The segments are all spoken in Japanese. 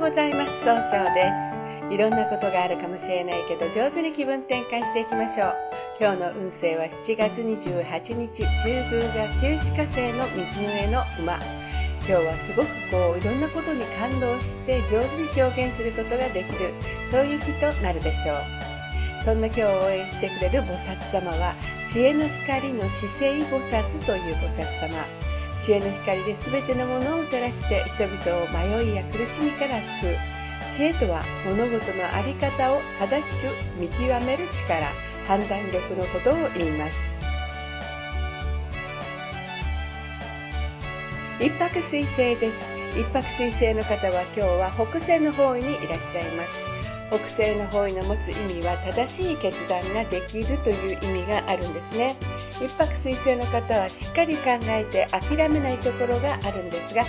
ございます。総称です。いろんなことがあるかもしれないけど上手に気分転換していきましょう。今日の運勢は7月28日中宮が旧歯科生の水の上の馬。今日はすごくこういろんなことに感動して上手に表現することができるそういう日となるでしょう。そんな今日応援してくれる菩薩様は知恵の光の姿勢菩薩という菩薩様。知恵の光で全てのものを照らして人々を迷いや苦しみから救う。知恵とは物事の在り方を正しく見極める力判断力のことを言います。一泊水星です。一泊水星の方は今日は北西の方位にいらっしゃいます。北西の方位の持つ意味は正しい決断ができるという意味があるんですね。一泊水星の方はしっかり考えて諦めないところがあるんですが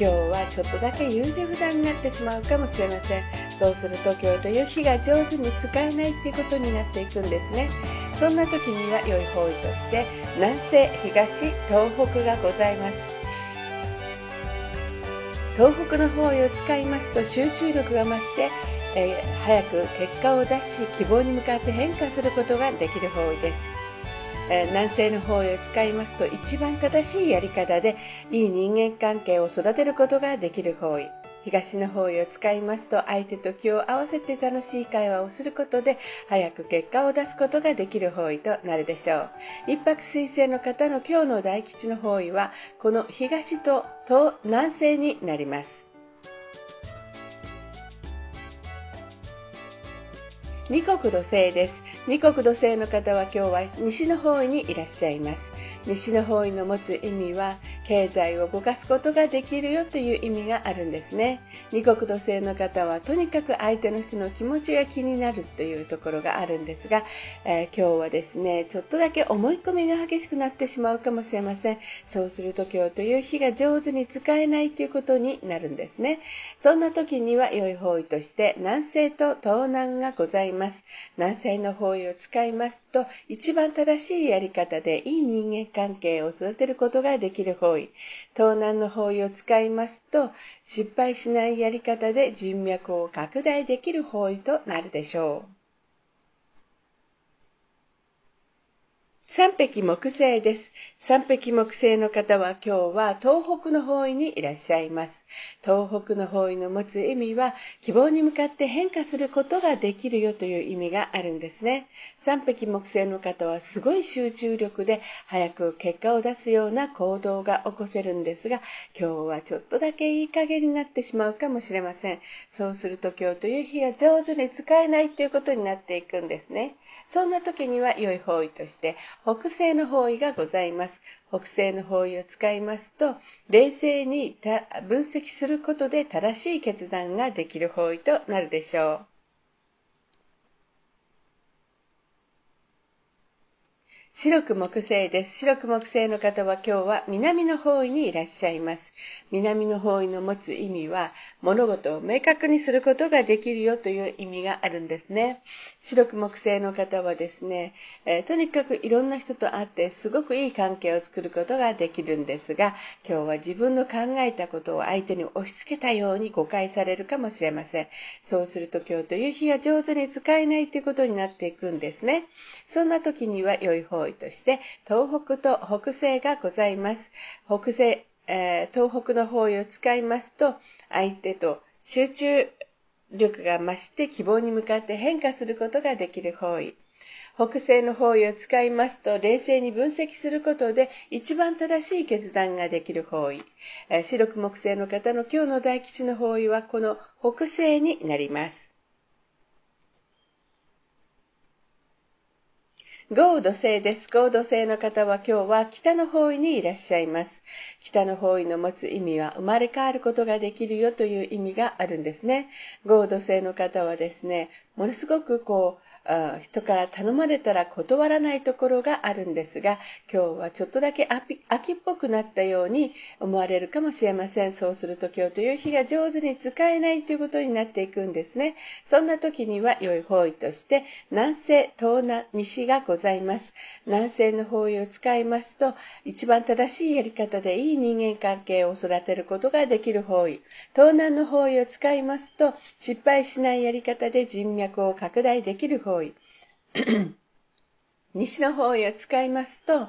今日はちょっとだけ優柔不断になってしまうかもしれません。そうすると今日という日が上手に使えないっていうことになっていくんですね。そんな時には良い方位として南西東東北がございます。東北の方位を使いますと集中力が増して、え、早く結果を出し希望に向かって変化することができる方位です。南西の方へ使いますと一番正しいやり方でいい人間関係を育てることができる方位。東の方位を使いますと相手と気を合わせて楽しい会話をすることで早く結果を出すことができる方位となるでしょう。一泊水星の方の今日の大吉の方位はこの東と南西になります。二国土星です。二国土星の方は今日は西の方位にいらっしゃいます。西の方位の持つ意味は経済を動かすことができるよという意味があるんですね。二国土星の方はとにかく相手の人の気持ちが気になるというところがあるんですが、えー、今日はですねちょっとだけ思い込みが激しくなってしまうかもしれません。そうすると今日という日が上手に使えないということになるんですね。そんな時には良い方位として南西と東南がございます。南西の方位を使いますと一番正しいやり方でいい人間関係を育てることができる方位東南の方位を使いますと失敗しないやり方で人脈を拡大できる方位となるでしょう三匹木星です。三匹木星の方は今日は東北の方位にいらっしゃいます。東北の方位の持つ意味は希望に向かって変化することができるよという意味があるんですね。三匹木星の方はすごい集中力で早く結果を出すような行動が起こせるんですが、今日はちょっとだけいい加減になってしまうかもしれません。そうすると今日という日が上手に使えないということになっていくんですね。そんな時には良い方位として北西の方位がございます。北西の方位を使いますと、冷静に分析することで正しい決断ができる方位となるでしょう。白く木星です。白く木星の方は今日は南の方位にいらっしゃいます。南の方位の持つ意味は物事を明確にすることができるよという意味があるんですね。白く木星の方はですね、えー、とにかくいろんな人と会ってすごくいい関係を作ることができるんですが、今日は自分の考えたことを相手に押し付けたように誤解されるかもしれません。そうすると今日という日が上手に使えないということになっていくんですね。そんな時には良い方位として東北と北西がございます。北西、えー、東北の方位を使いますと相手と集中力が増して希望に向かって変化することができる方位。北西の方位を使いますと冷静に分析することで一番正しい決断ができる方位。白く木星の方の今日の大吉の方位はこの北西になります。豪土星です。豪土星の方は今日は北の方位にいらっしゃいます。北の方位の持つ意味は生まれ変わることができるよという意味があるんですね。豪土星の方はですね、ものすごくこう、人から頼まれたら断らないところがあるんですが、今日はちょっとだけ秋っぽくなったように思われるかもしれません。そうすると今日という日が上手に使えないということになっていくんですね。そんな時には良い方位として、南西、東南、西がございます。南西の方位を使いますと、一番正しいやり方でいい人間関係を育てることができる方位。東南の方位を使いますと、失敗しないやり方で人脈を拡大できる方位。方位。西の方位を使いますと、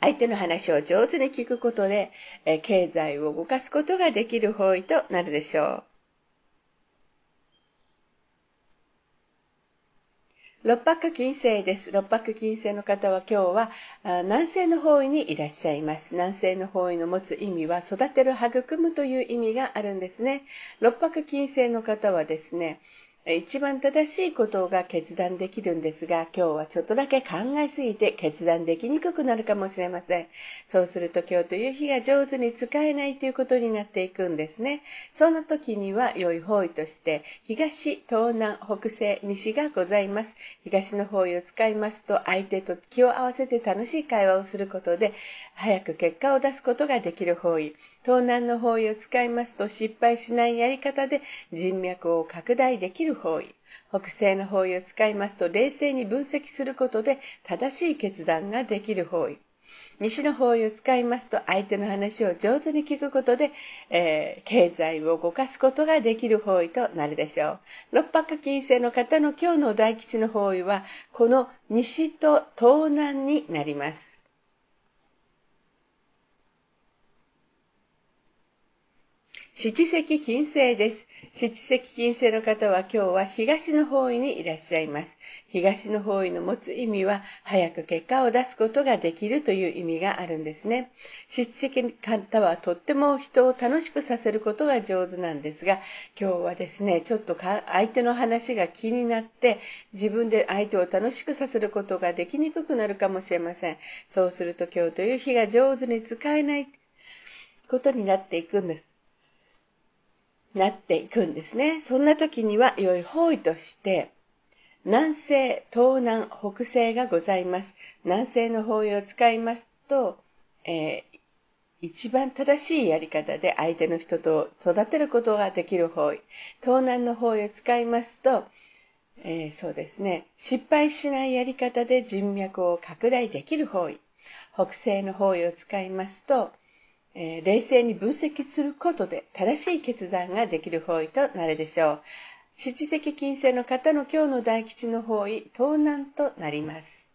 相手の話を上手に聞くことで、え経済を動かすことができる方位となるでしょう。六白金星です。六白金星の方は今日は南西の方位にいらっしゃいます。南西の方位の持つ意味は育てる、育むという意味があるんですね。六白金星の方はですね、一番正しいことが決断できるんですが、今日はちょっとだけ考えすぎて決断できにくくなるかもしれません。そうすると今日という日が上手に使えないということになっていくんですね。そんな時には良い方位として、東、東南、北西、西がございます。東の方位を使いますと、相手と気を合わせて楽しい会話をすることで、早く結果を出すことができる方位。東南の方位を使いますと、失敗しないやり方で人脈を拡大できる方位。北西の方位を使いますと、冷静に分析することで正しい決断ができる方位。西の方位を使いますと、相手の話を上手に聞くことで、えー、経済を動かすことができる方位となるでしょう。六白金星の方の今日の大吉の方位は、この西と東南になります。七石金星です。七石金星の方は今日は東の方位にいらっしゃいます。東の方位の持つ意味は早く結果を出すことができるという意味があるんですね。七石の方はとっても人を楽しくさせることが上手なんですが、今日はですね、ちょっと相手の話が気になって自分で相手を楽しくさせることができにくくなるかもしれません。そうすると今日という日が上手に使えないことになっていくんです。なっていくんですね。そんな時には良い方位として、南西、東南、北西がございます。南西の方位を使いますと、えー、一番正しいやり方で相手の人と育てることができる方位。東南の方位を使いますと、えー、そうですね、失敗しないやり方で人脈を拡大できる方位。北西の方位を使いますと、えー、冷静に分析することで正しい決断ができる方位となるでしょう。七石金星の方の今日の大吉の方位、東南となります。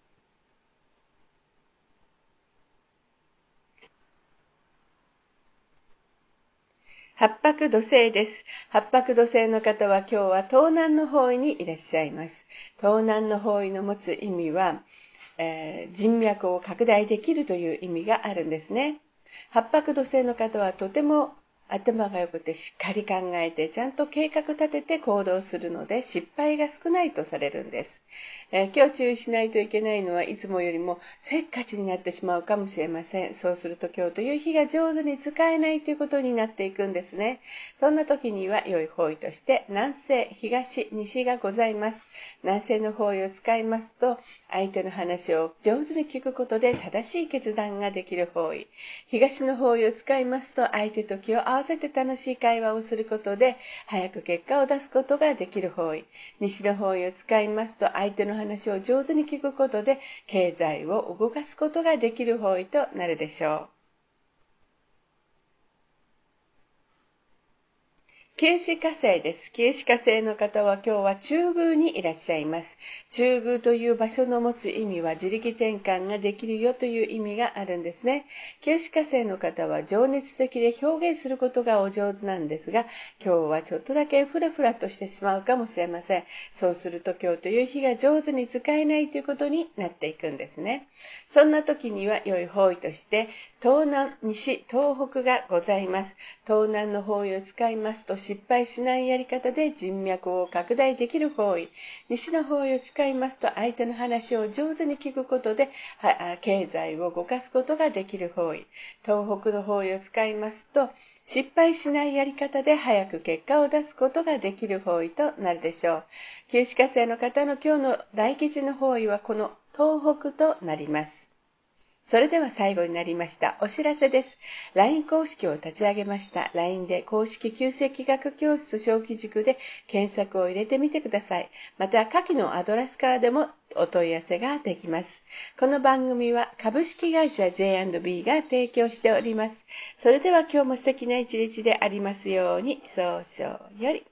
八白土星です。八白土星の方は今日は東南の方位にいらっしゃいます。東南の方位の持つ意味は、えー、人脈を拡大できるという意味があるんですね。八白土星の方はとても頭が良くてしっかり考えてちゃんと計画立てて行動するので失敗が少ないとされるんです。えー、今日注意しないといけないのはいつもよりもせっかちになってしまうかもしれません。そうすると今日という日が上手に使えないということになっていくんですね。そんな時には良い方位として南西、東、西がございます。南西の方位を使いますと相手の話を上手に聞くことで正しい決断ができる方位。東の方位を使いますと相手と気を合わせて楽しい会話をすることで早く結果を出すことができる方位。西の方位を使いますと相相手の話を上手に聞くことで経済を動かすことができる方位となるでしょう。九死火星です。九死火星の方は今日は中宮にいらっしゃいます。中宮という場所の持つ意味は自力転換ができるよという意味があるんですね。九死火星の方は情熱的で表現することがお上手なんですが、今日はちょっとだけフラフラとしてしまうかもしれません。そうすると今日という日が上手に使えないということになっていくんですね。そんな時には良い方位として東南、西、東北がございます。東南の方位を使いますと失敗しないやり方で人脈を拡大できる方位。西の方位を使いますと相手の話を上手に聞くことで経済を動かすことができる方位。東北の方位を使いますと失敗しないやり方で早く結果を出すことができる方位となるでしょう。旧歯科生の方の今日の大吉の方位はこの東北となります。それでは最後になりました。お知らせです。LINE 公式を立ち上げました。LINE で公式旧世紀学教室小規塾で検索を入れてみてください。また、下記のアドレスからでもお問い合わせができます。この番組は株式会社 J&B が提供しております。それでは今日も素敵な一日でありますように、早々より。